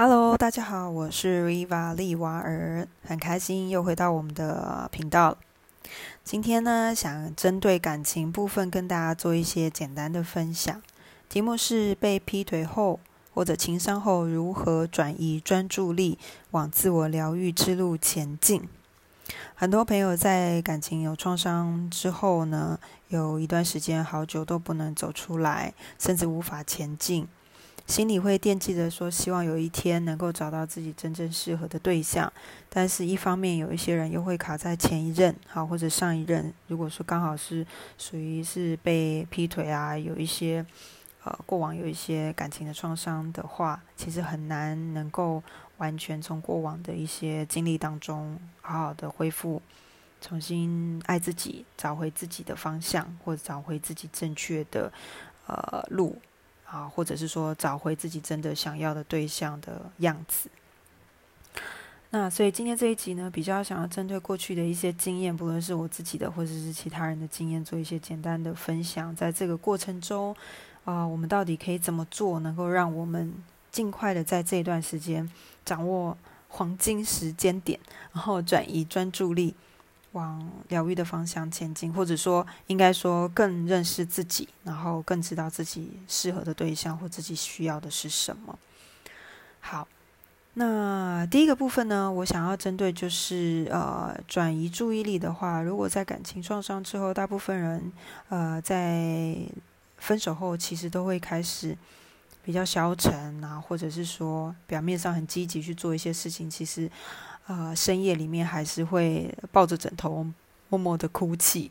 Hello，大家好，我是 Riva 利瓦尔，很开心又回到我们的频道。今天呢，想针对感情部分跟大家做一些简单的分享。题目是被劈腿后或者情伤后，如何转移专注力往自我疗愈之路前进。很多朋友在感情有创伤之后呢，有一段时间好久都不能走出来，甚至无法前进。心里会惦记着说，希望有一天能够找到自己真正适合的对象，但是一方面有一些人又会卡在前一任，好或者上一任，如果说刚好是属于是被劈腿啊，有一些呃过往有一些感情的创伤的话，其实很难能够完全从过往的一些经历当中好好的恢复，重新爱自己，找回自己的方向，或者找回自己正确的呃路。啊，或者是说找回自己真的想要的对象的样子。那所以今天这一集呢，比较想要针对过去的一些经验，不论是我自己的或者是其他人的经验，做一些简单的分享。在这个过程中，啊，我们到底可以怎么做，能够让我们尽快的在这段时间掌握黄金时间点，然后转移专注力。往疗愈的方向前进，或者说，应该说更认识自己，然后更知道自己适合的对象或自己需要的是什么。好，那第一个部分呢，我想要针对就是呃转移注意力的话，如果在感情创伤之后，大部分人呃在分手后，其实都会开始比较消沉啊，或者是说表面上很积极去做一些事情，其实。啊，深夜里面还是会抱着枕头默默的哭泣，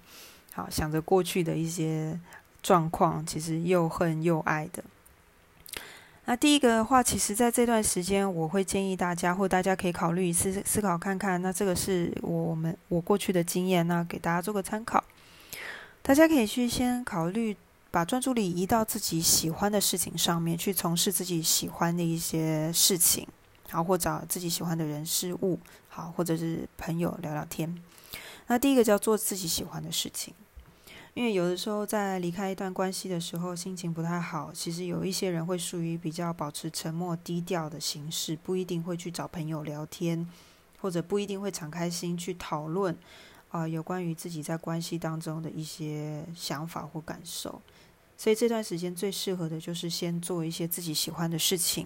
好想着过去的一些状况，其实又恨又爱的。那第一个的话，其实在这段时间，我会建议大家，或大家可以考虑一次思考看看。那这个是我们我过去的经验，那给大家做个参考。大家可以去先考虑，把专注力移到自己喜欢的事情上面，去从事自己喜欢的一些事情。好，或找自己喜欢的人事物，好，或者是朋友聊聊天。那第一个叫做自己喜欢的事情，因为有的时候在离开一段关系的时候，心情不太好。其实有一些人会属于比较保持沉默、低调的形式，不一定会去找朋友聊天，或者不一定会敞开心去讨论啊，有关于自己在关系当中的一些想法或感受。所以这段时间最适合的就是先做一些自己喜欢的事情。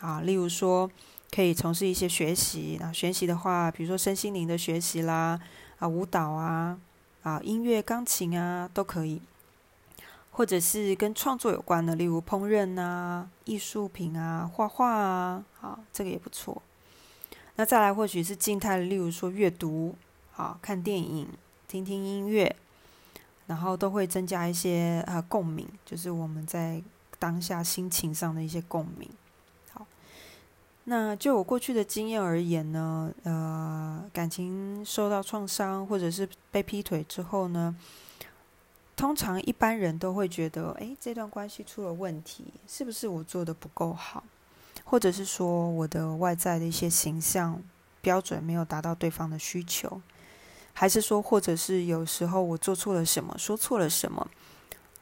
啊，例如说，可以从事一些学习。那学习的话，比如说身心灵的学习啦，啊，舞蹈啊，啊，音乐、钢琴啊，都可以。或者是跟创作有关的，例如烹饪啊、艺术品啊、画画啊，啊，这个也不错。那再来，或许是静态的，例如说阅读，好，看电影、听听音乐，然后都会增加一些啊共鸣，就是我们在当下心情上的一些共鸣。那就我过去的经验而言呢，呃，感情受到创伤或者是被劈腿之后呢，通常一般人都会觉得，诶，这段关系出了问题，是不是我做的不够好，或者是说我的外在的一些形象标准没有达到对方的需求，还是说，或者是有时候我做错了什么，说错了什么，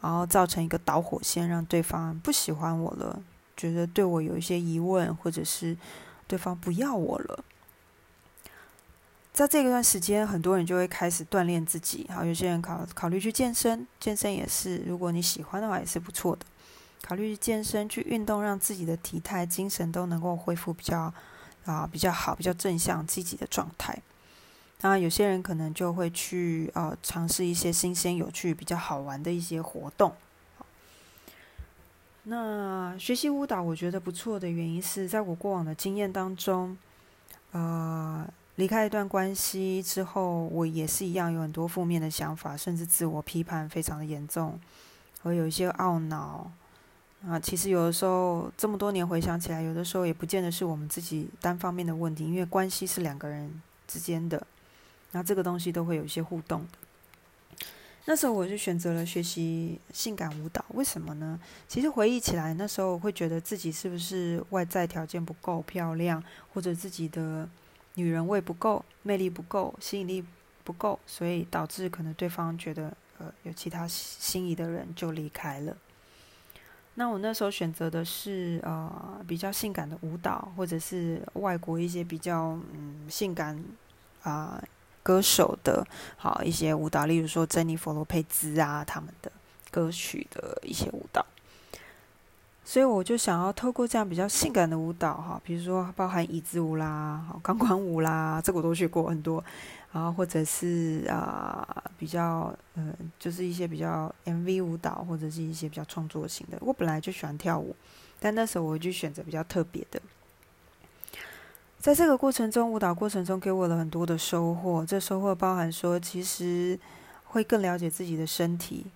然后造成一个导火线，让对方不喜欢我了。觉得对我有一些疑问，或者是对方不要我了，在这一段时间，很多人就会开始锻炼自己。好，有些人考考虑去健身，健身也是，如果你喜欢的话，也是不错的。考虑健身去运动，让自己的体态、精神都能够恢复比较啊比较好、比较正向、积极的状态。那有些人可能就会去呃尝试一些新鲜、有趣、比较好玩的一些活动。那学习舞蹈，我觉得不错的原因是在我过往的经验当中，呃，离开一段关系之后，我也是一样有很多负面的想法，甚至自我批判非常的严重，我有一些懊恼啊。其实有的时候这么多年回想起来，有的时候也不见得是我们自己单方面的问题，因为关系是两个人之间的，那这个东西都会有一些互动的。那时候我就选择了学习性感舞蹈，为什么呢？其实回忆起来，那时候会觉得自己是不是外在条件不够漂亮，或者自己的女人味不够、魅力不够、吸引力不够，所以导致可能对方觉得呃有其他心仪的人就离开了。那我那时候选择的是呃比较性感的舞蹈，或者是外国一些比较嗯性感啊歌手的好一些舞蹈，例如说珍妮佛罗佩兹啊他们的歌曲的一些舞蹈。所以我就想要透过这样比较性感的舞蹈哈，比如说包含椅子舞啦、好钢管舞啦，这个我都学过很多。然后或者是啊比较呃，就是一些比较 MV 舞蹈，或者是一些比较创作型的。我本来就喜欢跳舞，但那时候我就选择比较特别的。在这个过程中，舞蹈过程中给我了很多的收获。这收获包含说，其实会更了解自己的身体。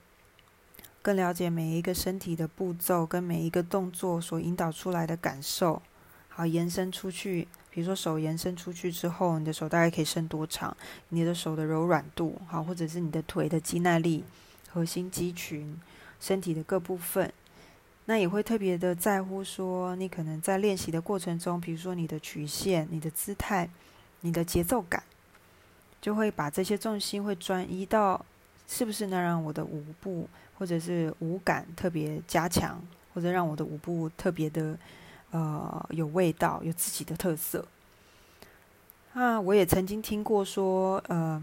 更了解每一个身体的步骤跟每一个动作所引导出来的感受，好延伸出去。比如说手延伸出去之后，你的手大概可以伸多长？你的手的柔软度，好，或者是你的腿的肌耐力、核心肌群、身体的各部分，那也会特别的在乎说，你可能在练习的过程中，比如说你的曲线、你的姿态、你的节奏感，就会把这些重心会转移到，是不是能让我的舞步。或者是舞感特别加强，或者让我的舞步特别的呃有味道，有自己的特色。那，我也曾经听过说，呃，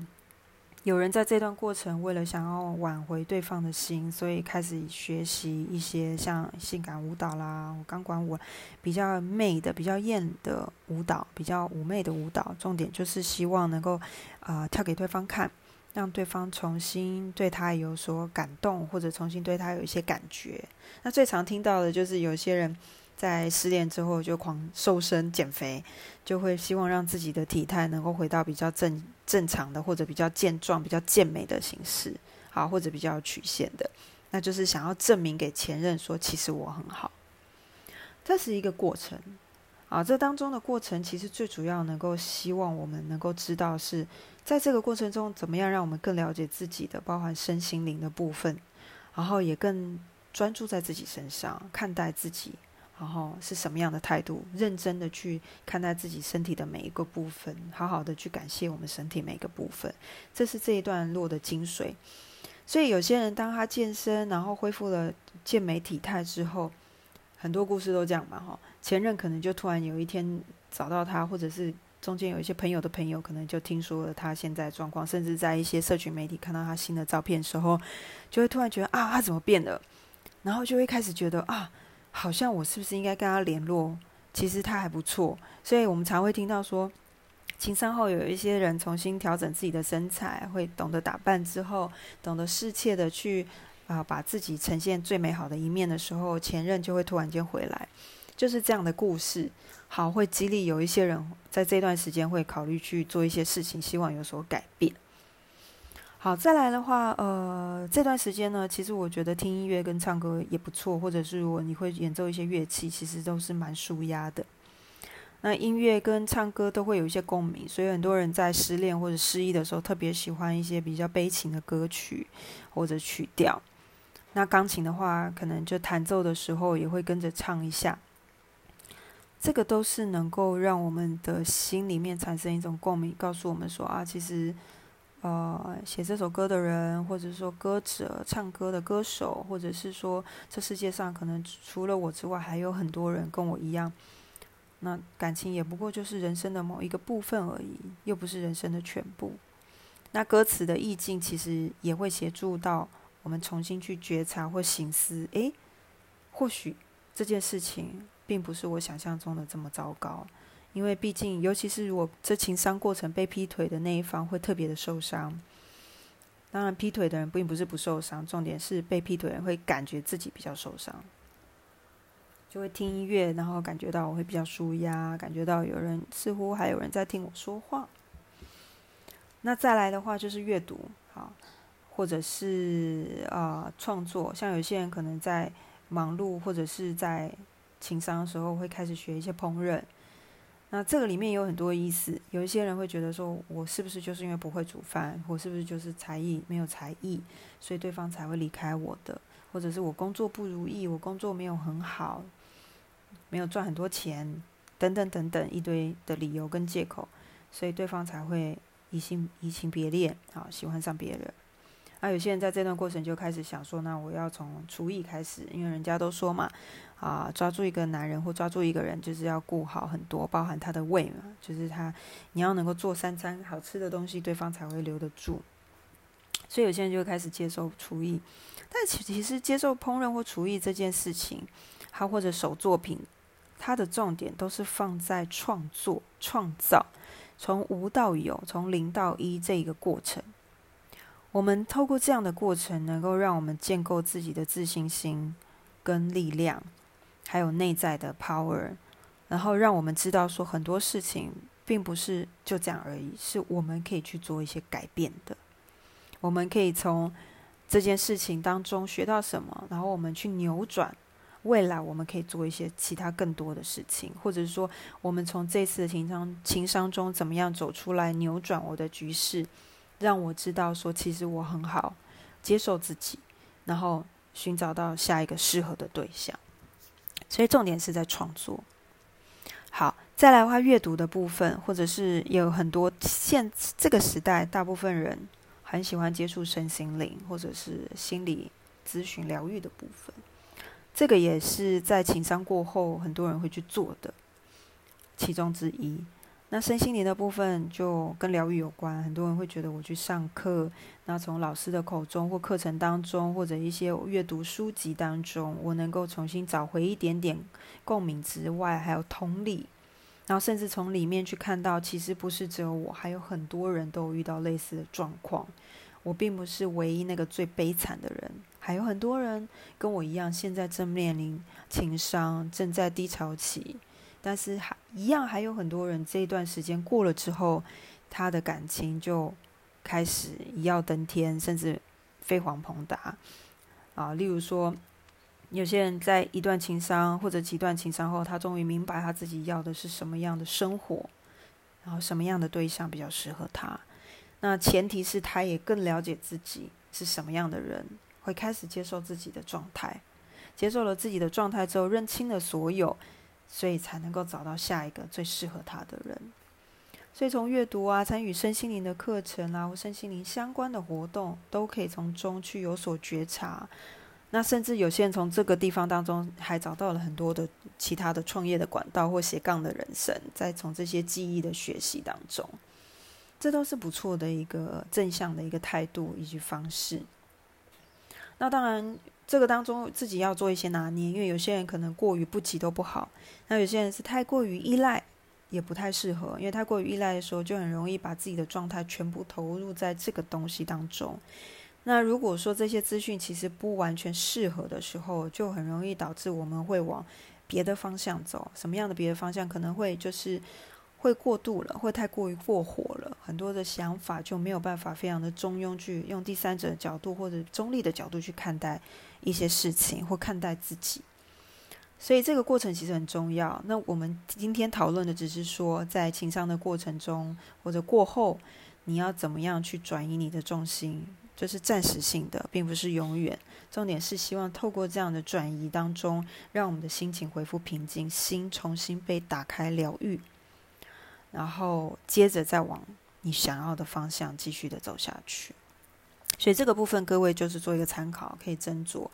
有人在这段过程为了想要挽回对方的心，所以开始学习一些像性感舞蹈啦、钢管舞，比较媚的、比较艳的舞蹈，比较妩媚的舞蹈。重点就是希望能够啊跳给对方看。让对方重新对他有所感动，或者重新对他有一些感觉。那最常听到的就是有些人在失恋之后就狂瘦身减肥，就会希望让自己的体态能够回到比较正正常的，或者比较健壮、比较健美的形式，好，或者比较曲线的。那就是想要证明给前任说，其实我很好。这是一个过程。啊，这当中的过程其实最主要能够希望我们能够知道是在这个过程中怎么样让我们更了解自己的，包含身心灵的部分，然后也更专注在自己身上看待自己，然后是什么样的态度，认真的去看待自己身体的每一个部分，好好的去感谢我们身体每个部分，这是这一段落的精髓。所以有些人当他健身，然后恢复了健美体态之后。很多故事都这样嘛，哈，前任可能就突然有一天找到他，或者是中间有一些朋友的朋友，可能就听说了他现在状况，甚至在一些社群媒体看到他新的照片的时候，就会突然觉得啊，他怎么变了？然后就会开始觉得啊，好像我是不是应该跟他联络？其实他还不错，所以我们常会听到说，情商后有一些人重新调整自己的身材，会懂得打扮之后，懂得适切的去。啊，把自己呈现最美好的一面的时候，前任就会突然间回来，就是这样的故事。好，会激励有一些人在这段时间会考虑去做一些事情，希望有所改变。好，再来的话，呃，这段时间呢，其实我觉得听音乐跟唱歌也不错，或者是如果你会演奏一些乐器，其实都是蛮舒压的。那音乐跟唱歌都会有一些共鸣，所以很多人在失恋或者失意的时候，特别喜欢一些比较悲情的歌曲或者曲调。那钢琴的话，可能就弹奏的时候也会跟着唱一下，这个都是能够让我们的心里面产生一种共鸣，告诉我们说啊，其实，呃，写这首歌的人，或者说歌者、唱歌的歌手，或者是说这世界上可能除了我之外，还有很多人跟我一样，那感情也不过就是人生的某一个部分而已，又不是人生的全部。那歌词的意境其实也会协助到。我们重新去觉察或醒思，诶，或许这件事情并不是我想象中的这么糟糕，因为毕竟，尤其是如果这情伤过程被劈腿的那一方会特别的受伤。当然，劈腿的人并不是不受伤，重点是被劈腿人会感觉自己比较受伤，就会听音乐，然后感觉到我会比较舒压，感觉到有人似乎还有人在听我说话。那再来的话就是阅读，好。或者是啊创作，像有些人可能在忙碌或者是在情商的时候，会开始学一些烹饪。那这个里面有很多意思。有一些人会觉得说，我是不是就是因为不会煮饭，我是不是就是才艺没有才艺，所以对方才会离开我的？或者是我工作不如意，我工作没有很好，没有赚很多钱，等等等等一堆的理由跟借口，所以对方才会移情移情别恋，啊，喜欢上别人。那有些人在这段过程就开始想说，那我要从厨艺开始，因为人家都说嘛，啊，抓住一个男人或抓住一个人，就是要顾好很多，包含他的胃嘛，就是他你要能够做三餐好吃的东西，对方才会留得住。所以有些人就开始接受厨艺，但其其实接受烹饪或厨艺这件事情，他或者手作品，它的重点都是放在创作、创造，从无到有，从零到一这一个过程。我们透过这样的过程，能够让我们建构自己的自信心、跟力量，还有内在的 power，然后让我们知道说很多事情并不是就这样而已，是我们可以去做一些改变的。我们可以从这件事情当中学到什么，然后我们去扭转未来，我们可以做一些其他更多的事情，或者是说，我们从这次的情商情商中怎么样走出来，扭转我的局势。让我知道，说其实我很好，接受自己，然后寻找到下一个适合的对象。所以重点是在创作。好，再来话，阅读的部分，或者是有很多现这个时代，大部分人很喜欢接触身心灵，或者是心理咨询疗愈的部分。这个也是在情商过后，很多人会去做的其中之一。那身心灵的部分就跟疗愈有关，很多人会觉得我去上课，那从老师的口中或课程当中，或者一些阅读书籍当中，我能够重新找回一点点共鸣之外，还有同理，然后甚至从里面去看到，其实不是只有我，还有很多人都遇到类似的状况，我并不是唯一那个最悲惨的人，还有很多人跟我一样，现在正面临情伤，正在低潮期。但是还一样，还有很多人这一段时间过了之后，他的感情就开始一跃登天，甚至飞黄腾达啊。例如说，有些人在一段情伤或者几段情伤后，他终于明白他自己要的是什么样的生活，然后什么样的对象比较适合他。那前提是他也更了解自己是什么样的人，会开始接受自己的状态，接受了自己的状态之后，认清了所有。所以才能够找到下一个最适合他的人。所以从阅读啊，参与身心灵的课程啊，或身心灵相关的活动，都可以从中去有所觉察。那甚至有些人从这个地方当中，还找到了很多的其他的创业的管道或斜杠的人生。在从这些记忆的学习当中，这都是不错的一个正向的一个态度以及方式。那当然。这个当中自己要做一些拿捏，因为有些人可能过于不急都不好，那有些人是太过于依赖，也不太适合，因为太过于依赖的时候，就很容易把自己的状态全部投入在这个东西当中。那如果说这些资讯其实不完全适合的时候，就很容易导致我们会往别的方向走。什么样的别的方向？可能会就是。会过度了，会太过于过火了，很多的想法就没有办法非常的中庸，去用第三者的角度或者中立的角度去看待一些事情或看待自己。所以这个过程其实很重要。那我们今天讨论的只是说，在情商的过程中或者过后，你要怎么样去转移你的重心，这是暂时性的，并不是永远。重点是希望透过这样的转移当中，让我们的心情恢复平静，心重新被打开疗愈。然后接着再往你想要的方向继续的走下去，所以这个部分各位就是做一个参考，可以斟酌。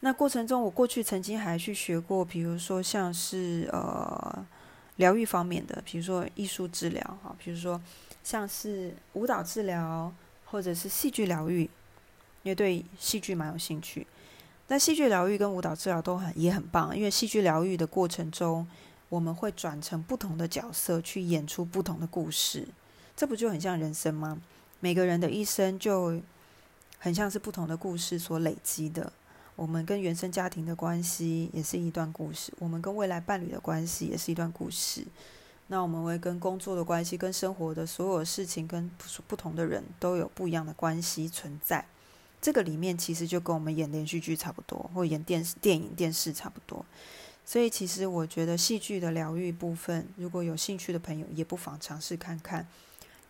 那过程中，我过去曾经还去学过，比如说像是呃疗愈方面的，比如说艺术治疗哈，比如说像是舞蹈治疗或者是戏剧疗愈，因为对戏剧蛮有兴趣。那戏剧疗愈跟舞蹈治疗都很也很棒，因为戏剧疗愈的过程中。我们会转成不同的角色去演出不同的故事，这不就很像人生吗？每个人的一生就很像是不同的故事所累积的。我们跟原生家庭的关系也是一段故事，我们跟未来伴侣的关系也是一段故事。那我们会跟工作的关系、跟生活的所有事情、跟不同的人都有不一样的关系存在。这个里面其实就跟我们演连续剧差不多，或演电视、电影、电视差不多。所以，其实我觉得戏剧的疗愈部分，如果有兴趣的朋友，也不妨尝试看看，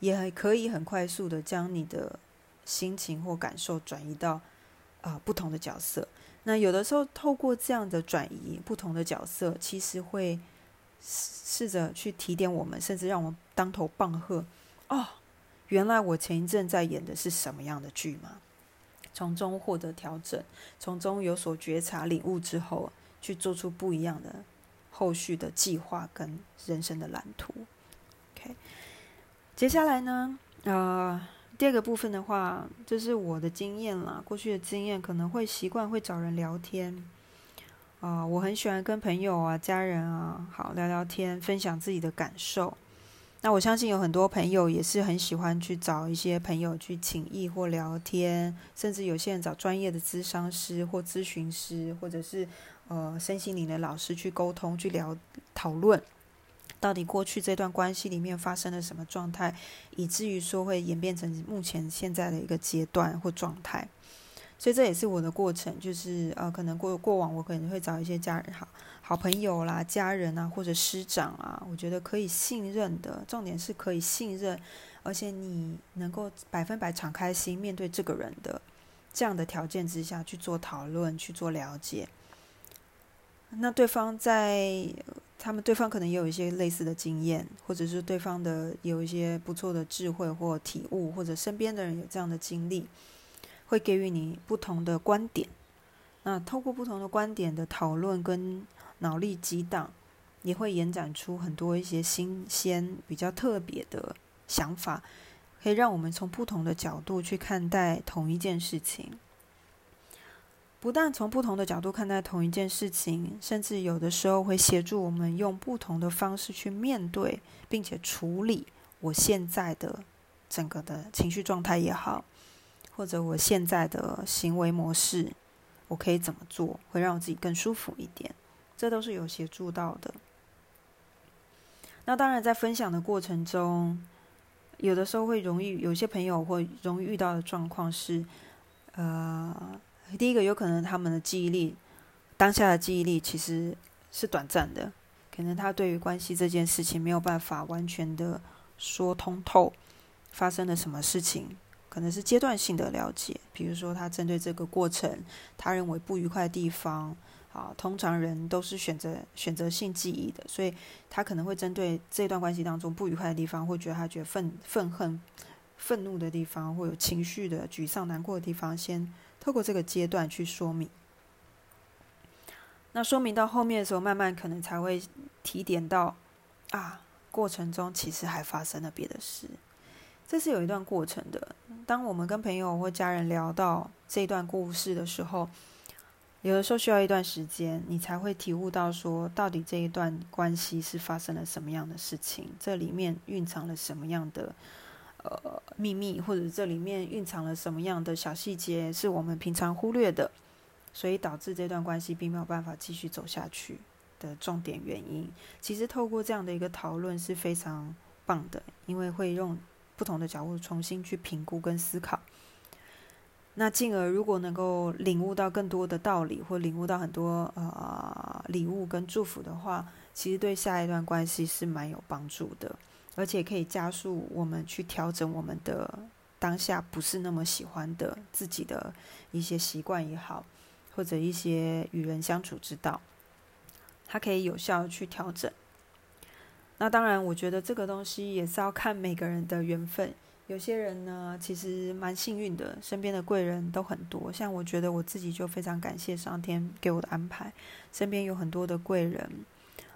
也可以很快速的将你的心情或感受转移到啊不同的角色。那有的时候，透过这样的转移，不同的角色，其实会试着去提点我们，甚至让我们当头棒喝。哦，原来我前一阵在演的是什么样的剧吗？从中获得调整，从中有所觉察、领悟之后，去做出不一样的后续的计划跟人生的蓝图。OK，接下来呢，呃，第二个部分的话，就是我的经验啦，过去的经验可能会习惯会找人聊天。啊，我很喜欢跟朋友啊、家人啊，好聊聊天，分享自己的感受。那我相信有很多朋友也是很喜欢去找一些朋友去请益或聊天，甚至有些人找专业的咨商师或咨询师，或者是呃身心灵的老师去沟通、去聊讨论，到底过去这段关系里面发生了什么状态，以至于说会演变成目前现在的一个阶段或状态。所以这也是我的过程，就是呃，可能过过往我可能会找一些家人好好朋友啦、家人啊，或者师长啊，我觉得可以信任的，重点是可以信任，而且你能够百分百敞开心面对这个人的这样的条件之下去做讨论、去做了解。那对方在他们对方可能也有一些类似的经验，或者是对方的有一些不错的智慧或体悟，或者身边的人有这样的经历。会给予你不同的观点，那透过不同的观点的讨论跟脑力激荡，也会延展出很多一些新鲜、比较特别的想法，可以让我们从不同的角度去看待同一件事情。不但从不同的角度看待同一件事情，甚至有的时候会协助我们用不同的方式去面对，并且处理我现在的整个的情绪状态也好。或者我现在的行为模式，我可以怎么做，会让我自己更舒服一点？这都是有协助到的。那当然，在分享的过程中，有的时候会容易有些朋友会容易遇到的状况是，呃，第一个有可能他们的记忆力，当下的记忆力其实是短暂的，可能他对于关系这件事情没有办法完全的说通透，发生了什么事情。可能是阶段性的了解，比如说他针对这个过程，他认为不愉快的地方，啊，通常人都是选择选择性记忆的，所以他可能会针对这段关系当中不愉快的地方，会觉得他觉得愤愤恨、愤怒的地方，或有情绪的沮丧、难过的地方，先透过这个阶段去说明。那说明到后面的时候，慢慢可能才会提点到，啊，过程中其实还发生了别的事。这是有一段过程的。当我们跟朋友或家人聊到这段故事的时候，有的时候需要一段时间，你才会体悟到说，到底这一段关系是发生了什么样的事情，这里面蕴藏了什么样的呃秘密，或者这里面蕴藏了什么样的小细节是我们平常忽略的，所以导致这段关系并没有办法继续走下去的重点原因。其实透过这样的一个讨论是非常棒的，因为会用。不同的角度重新去评估跟思考，那进而如果能够领悟到更多的道理，或领悟到很多呃礼物跟祝福的话，其实对下一段关系是蛮有帮助的，而且可以加速我们去调整我们的当下不是那么喜欢的自己的一些习惯也好，或者一些与人相处之道，它可以有效去调整。那当然，我觉得这个东西也是要看每个人的缘分。有些人呢，其实蛮幸运的，身边的贵人都很多。像我觉得我自己就非常感谢上天给我的安排，身边有很多的贵人，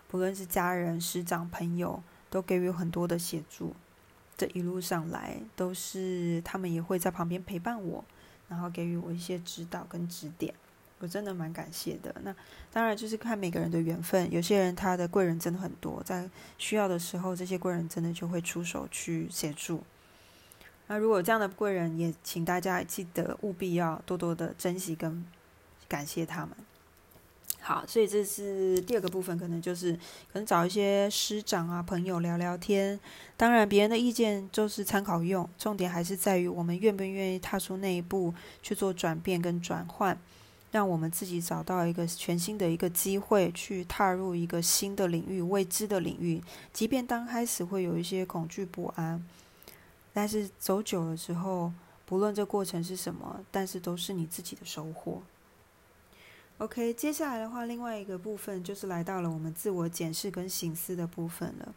不论是家人、师长、朋友，都给予很多的协助。这一路上来，都是他们也会在旁边陪伴我，然后给予我一些指导跟指点。我真的蛮感谢的。那当然就是看每个人的缘分，有些人他的贵人真的很多，在需要的时候，这些贵人真的就会出手去协助。那如果这样的贵人，也请大家记得务必要多多的珍惜跟感谢他们。好，所以这是第二个部分，可能就是可能找一些师长啊、朋友聊聊天。当然，别人的意见就是参考用，重点还是在于我们愿不愿意踏出那一步去做转变跟转换。让我们自己找到一个全新的一个机会，去踏入一个新的领域、未知的领域。即便刚开始会有一些恐惧不安，但是走久了之后，不论这过程是什么，但是都是你自己的收获。OK，接下来的话，另外一个部分就是来到了我们自我检视跟醒思的部分了。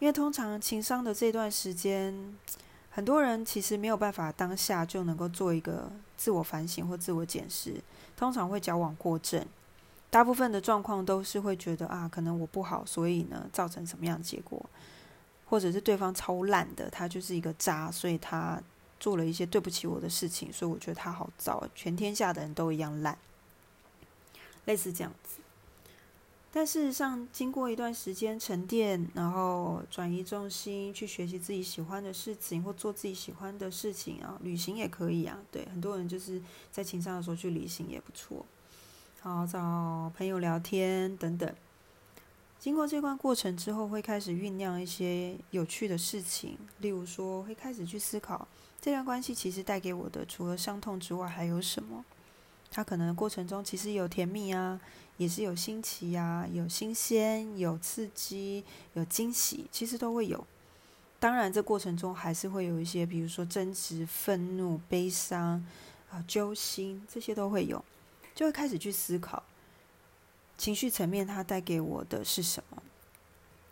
因为通常情商的这段时间，很多人其实没有办法当下就能够做一个自我反省或自我检视，通常会矫枉过正。大部分的状况都是会觉得啊，可能我不好，所以呢造成什么样的结果，或者是对方超烂的，他就是一个渣，所以他做了一些对不起我的事情，所以我觉得他好糟，全天下的人都一样烂，类似这样子。但事实上，经过一段时间沉淀，然后转移重心，去学习自己喜欢的事情，或做自己喜欢的事情啊，旅行也可以啊。对，很多人就是在情商的时候去旅行也不错。好，找朋友聊天等等。经过这段过程之后，会开始酝酿一些有趣的事情，例如说，会开始去思考这段关系其实带给我的，除了伤痛之外，还有什么？它可能过程中其实有甜蜜啊。也是有新奇呀，有新鲜，有刺激，有惊喜，其实都会有。当然，这过程中还是会有一些，比如说争执、愤怒、悲伤啊、揪心，这些都会有，就会开始去思考情绪层面它带给我的是什么，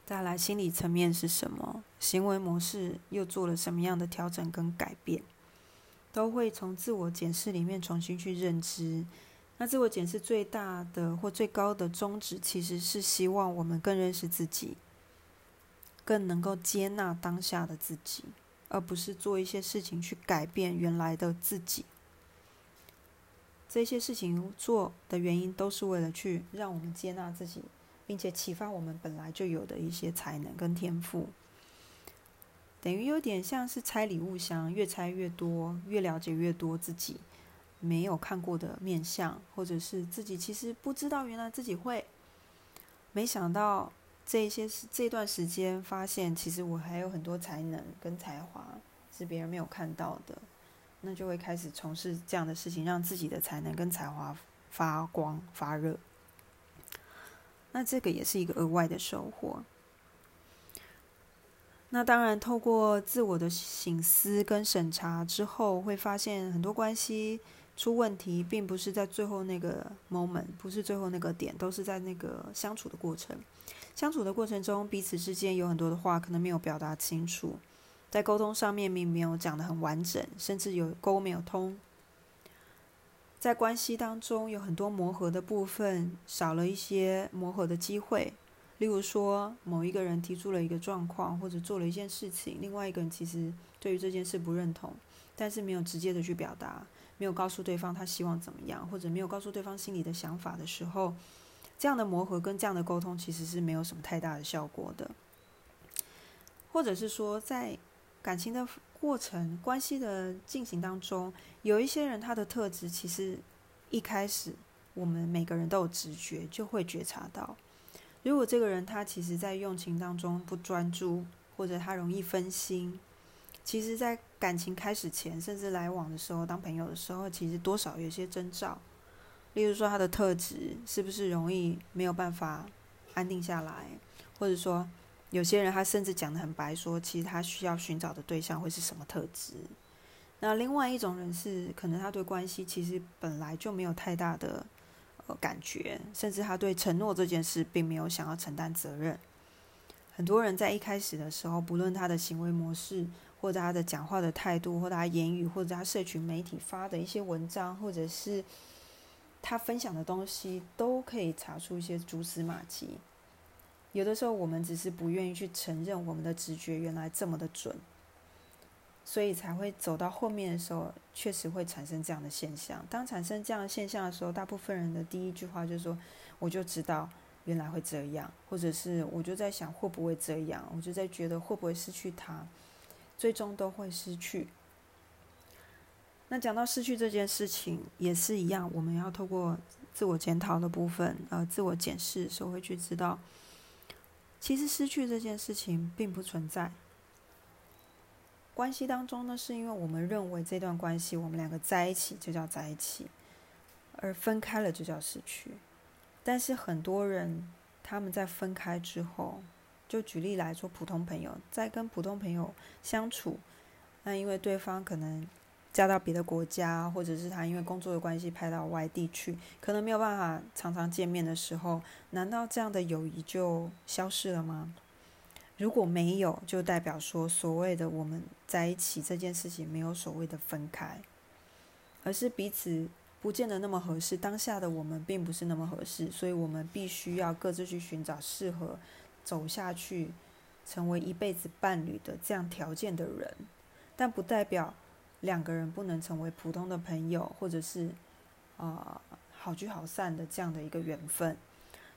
再来心理层面是什么，行为模式又做了什么样的调整跟改变，都会从自我检视里面重新去认知。那自我检视最大的或最高的宗旨，其实是希望我们更认识自己，更能够接纳当下的自己，而不是做一些事情去改变原来的自己。这些事情做的原因，都是为了去让我们接纳自己，并且启发我们本来就有的一些才能跟天赋。等于有点像是拆礼物箱，越拆越多，越了解越多自己。没有看过的面相，或者是自己其实不知道，原来自己会。没想到这些是这段时间发现，其实我还有很多才能跟才华是别人没有看到的，那就会开始从事这样的事情，让自己的才能跟才华发光发热。那这个也是一个额外的收获。那当然，透过自我的醒思跟审查之后，会发现很多关系。出问题并不是在最后那个 moment，不是最后那个点，都是在那个相处的过程。相处的过程中，彼此之间有很多的话可能没有表达清楚，在沟通上面并没有讲得很完整，甚至有沟没有通。在关系当中有很多磨合的部分，少了一些磨合的机会。例如说，某一个人提出了一个状况，或者做了一件事情，另外一个人其实对于这件事不认同，但是没有直接的去表达。没有告诉对方他希望怎么样，或者没有告诉对方心里的想法的时候，这样的磨合跟这样的沟通其实是没有什么太大的效果的。或者是说，在感情的过程、关系的进行当中，有一些人他的特质其实一开始我们每个人都有直觉，就会觉察到，如果这个人他其实在用情当中不专注，或者他容易分心。其实，在感情开始前，甚至来往的时候，当朋友的时候，其实多少有些征兆。例如说，他的特质是不是容易没有办法安定下来，或者说，有些人他甚至讲的很白，说其实他需要寻找的对象会是什么特质。那另外一种人是，可能他对关系其实本来就没有太大的感觉，甚至他对承诺这件事并没有想要承担责任。很多人在一开始的时候，不论他的行为模式，或者他的讲话的态度，或者他言语，或者他社群媒体发的一些文章，或者是他分享的东西，都可以查出一些蛛丝马迹。有的时候，我们只是不愿意去承认我们的直觉原来这么的准，所以才会走到后面的时候，确实会产生这样的现象。当产生这样的现象的时候，大部分人的第一句话就是说：“我就知道原来会这样。”或者是我就在想会不会这样，我就在觉得会不会失去他。最终都会失去。那讲到失去这件事情，也是一样，我们要透过自我检讨的部分，呃，自我检视的时候，会去知道，其实失去这件事情并不存在。关系当中呢，是因为我们认为这段关系，我们两个在一起就叫在一起，而分开了就叫失去。但是很多人他们在分开之后。就举例来说，普通朋友在跟普通朋友相处，那因为对方可能嫁到别的国家，或者是他因为工作的关系派到外地去，可能没有办法常常见面的时候，难道这样的友谊就消失了吗？如果没有，就代表说所谓的我们在一起这件事情没有所谓的分开，而是彼此不见得那么合适。当下的我们并不是那么合适，所以我们必须要各自去寻找适合走下去、成为一辈子伴侣的这样条件的人。但不代表两个人不能成为普通的朋友，或者是啊好聚好散的这样的一个缘分。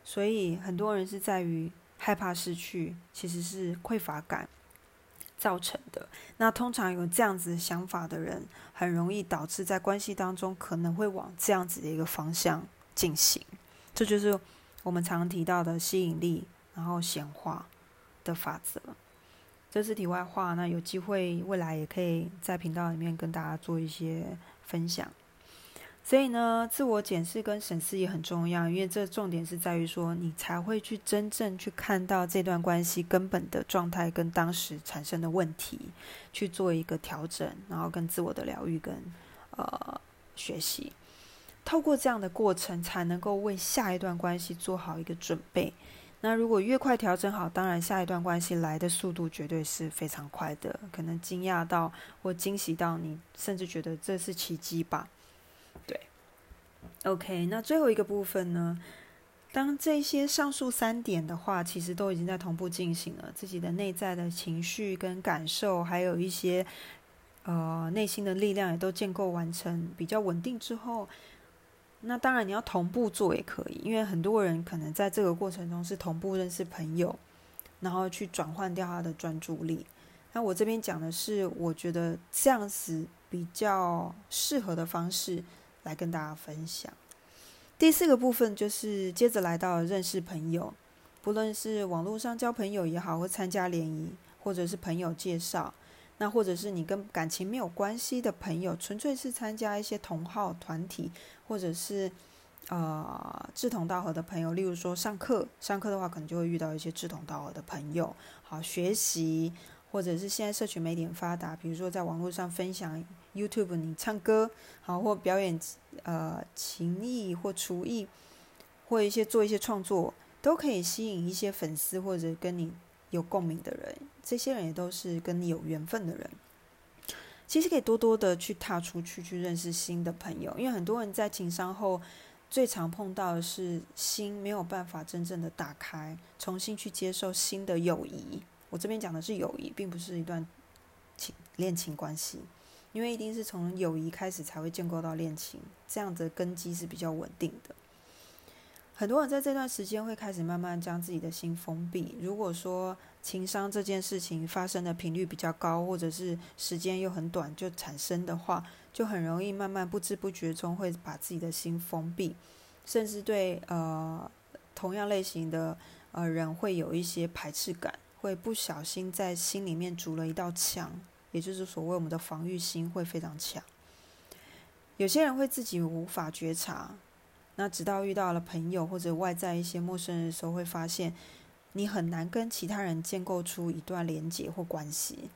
所以很多人是在于害怕失去，其实是匮乏感造成的。那通常有这样子想法的人，很容易导致在关系当中可能会往这样子的一个方向进行。这就是我们常提到的吸引力，然后显化的法则。这是题外话，那有机会未来也可以在频道里面跟大家做一些分享。所以呢，自我检视跟审视也很重要，因为这重点是在于说，你才会去真正去看到这段关系根本的状态跟当时产生的问题，去做一个调整，然后跟自我的疗愈跟呃学习，透过这样的过程，才能够为下一段关系做好一个准备。那如果越快调整好，当然下一段关系来的速度绝对是非常快的，可能惊讶到或惊喜到你，甚至觉得这是奇迹吧。，OK，那最后一个部分呢？当这些上述三点的话，其实都已经在同步进行了，自己的内在的情绪跟感受，还有一些呃内心的力量也都建构完成，比较稳定之后。那当然，你要同步做也可以，因为很多人可能在这个过程中是同步认识朋友，然后去转换掉他的专注力。那我这边讲的是，我觉得这样子比较适合的方式来跟大家分享。第四个部分就是接着来到认识朋友，不论是网络上交朋友也好，或参加联谊，或者是朋友介绍。那或者是你跟感情没有关系的朋友，纯粹是参加一些同好团体，或者是呃志同道合的朋友。例如说上课，上课的话可能就会遇到一些志同道合的朋友。好，学习或者是现在社群媒体发达，比如说在网络上分享 YouTube 你唱歌，好或表演呃情艺或厨艺，或一些做一些创作，都可以吸引一些粉丝或者跟你。有共鸣的人，这些人也都是跟你有缘分的人。其实可以多多的去踏出去，去认识新的朋友。因为很多人在情商后，最常碰到的是心没有办法真正的打开，重新去接受新的友谊。我这边讲的是友谊，并不是一段情恋情关系，因为一定是从友谊开始才会建构到恋情，这样的根基是比较稳定的。很多人在这段时间会开始慢慢将自己的心封闭。如果说情商这件事情发生的频率比较高，或者是时间又很短就产生的话，就很容易慢慢不知不觉中会把自己的心封闭，甚至对呃同样类型的呃人会有一些排斥感，会不小心在心里面筑了一道墙，也就是所谓我们的防御心会非常强。有些人会自己无法觉察。那直到遇到了朋友或者外在一些陌生人的时候，会发现你很难跟其他人建构出一段连结或关系。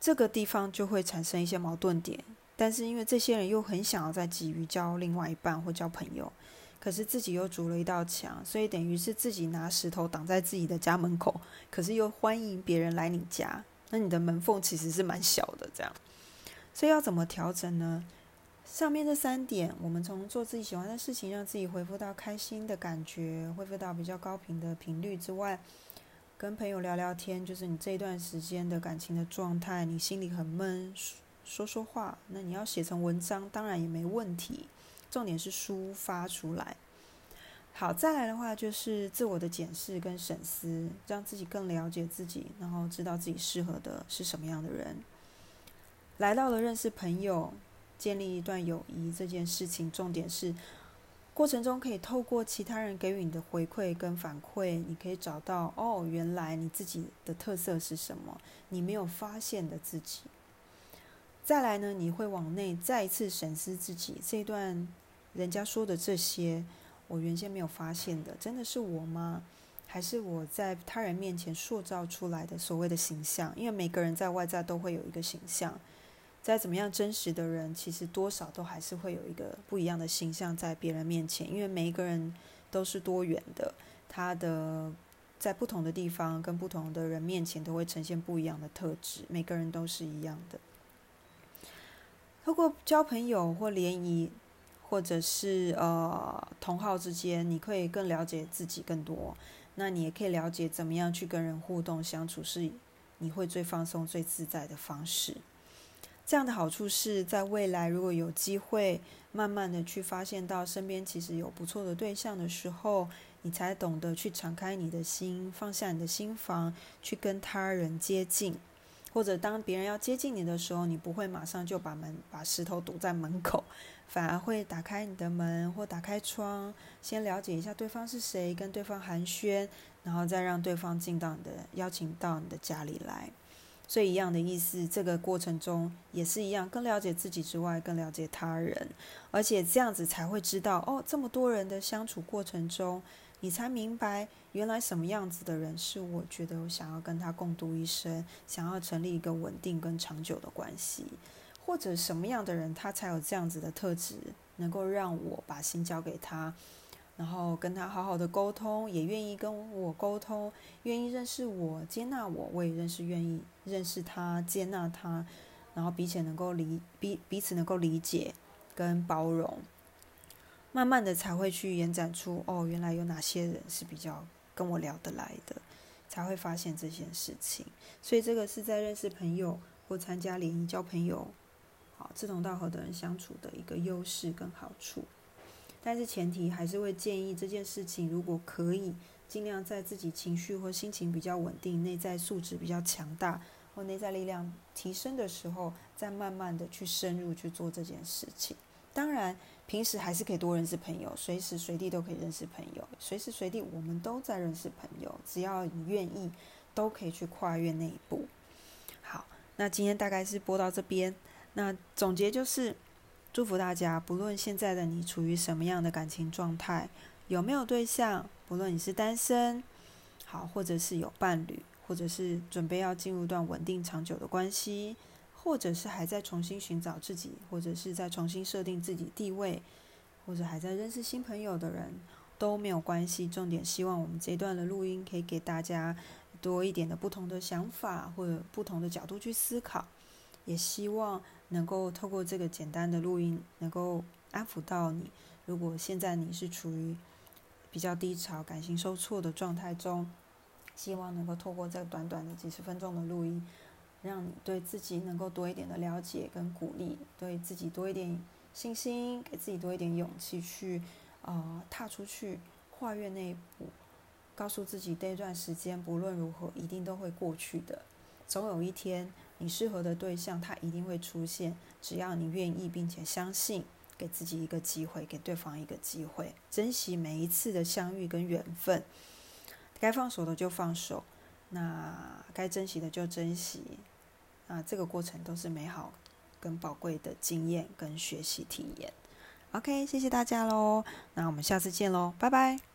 这个地方就会产生一些矛盾点，但是因为这些人又很想要在急于交另外一半或交朋友，可是自己又筑了一道墙，所以等于是自己拿石头挡在自己的家门口，可是又欢迎别人来你家，那你的门缝其实是蛮小的，这样，所以要怎么调整呢？上面这三点，我们从做自己喜欢的事情，让自己恢复到开心的感觉，恢复到比较高频的频率之外，跟朋友聊聊天，就是你这一段时间的感情的状态，你心里很闷，说说话，那你要写成文章，当然也没问题。重点是抒发出来。好，再来的话就是自我的检视跟审思，让自己更了解自己，然后知道自己适合的是什么样的人。来到了认识朋友。建立一段友谊这件事情，重点是过程中可以透过其他人给予你的回馈跟反馈，你可以找到哦，原来你自己的特色是什么，你没有发现的自己。再来呢，你会往内再一次审视自己，这段人家说的这些，我原先没有发现的，真的是我吗？还是我在他人面前塑造出来的所谓的形象？因为每个人在外在都会有一个形象。再怎么样真实的人，其实多少都还是会有一个不一样的形象在别人面前，因为每一个人都是多元的，他的在不同的地方跟不同的人面前都会呈现不一样的特质，每个人都是一样的。透过交朋友或联谊，或者是呃同好之间，你可以更了解自己更多。那你也可以了解怎么样去跟人互动相处，是你会最放松、最自在的方式。这样的好处是在未来，如果有机会慢慢的去发现到身边其实有不错的对象的时候，你才懂得去敞开你的心，放下你的心房，去跟他人接近。或者当别人要接近你的时候，你不会马上就把门把石头堵在门口，反而会打开你的门或打开窗，先了解一下对方是谁，跟对方寒暄，然后再让对方进到你的邀请到你的家里来。所以一样的意思，这个过程中也是一样，更了解自己之外，更了解他人，而且这样子才会知道哦，这么多人的相处过程中，你才明白原来什么样子的人是我觉得我想要跟他共度一生，想要成立一个稳定跟长久的关系，或者什么样的人他才有这样子的特质，能够让我把心交给他。然后跟他好好的沟通，也愿意跟我沟通，愿意认识我、接纳我，我也认识、愿意认识他、接纳他，然后彼此能够理彼彼此能够理解跟包容，慢慢的才会去延展出哦，原来有哪些人是比较跟我聊得来的，才会发现这件事情。所以这个是在认识朋友或参加联谊交朋友，志同道合的人相处的一个优势跟好处。但是前提还是会建议这件事情，如果可以，尽量在自己情绪或心情比较稳定、内在素质比较强大或内在力量提升的时候，再慢慢的去深入去做这件事情。当然，平时还是可以多认识朋友，随时随地都可以认识朋友，随时随地我们都在认识朋友，只要你愿意，都可以去跨越那一步。好，那今天大概是播到这边，那总结就是。祝福大家，不论现在的你处于什么样的感情状态，有没有对象，不论你是单身，好，或者是有伴侣，或者是准备要进入一段稳定长久的关系，或者是还在重新寻找自己，或者是在重新设定自己地位，或者还在认识新朋友的人，都没有关系。重点希望我们这一段的录音可以给大家多一点的不同的想法，或者不同的角度去思考。也希望能够透过这个简单的录音，能够安抚到你。如果现在你是处于比较低潮、感情受挫的状态中，希望能够透过这短短的几十分钟的录音，让你对自己能够多一点的了解跟鼓励，对自己多一点信心，给自己多一点勇气去呃踏出去，跨越那一步，告诉自己这段时间不论如何一定都会过去的，总有一天。你适合的对象，他一定会出现。只要你愿意，并且相信，给自己一个机会，给对方一个机会，珍惜每一次的相遇跟缘分。该放手的就放手，那该珍惜的就珍惜。那这个过程都是美好跟宝贵的经验跟学习体验。OK，谢谢大家喽，那我们下次见喽，拜拜。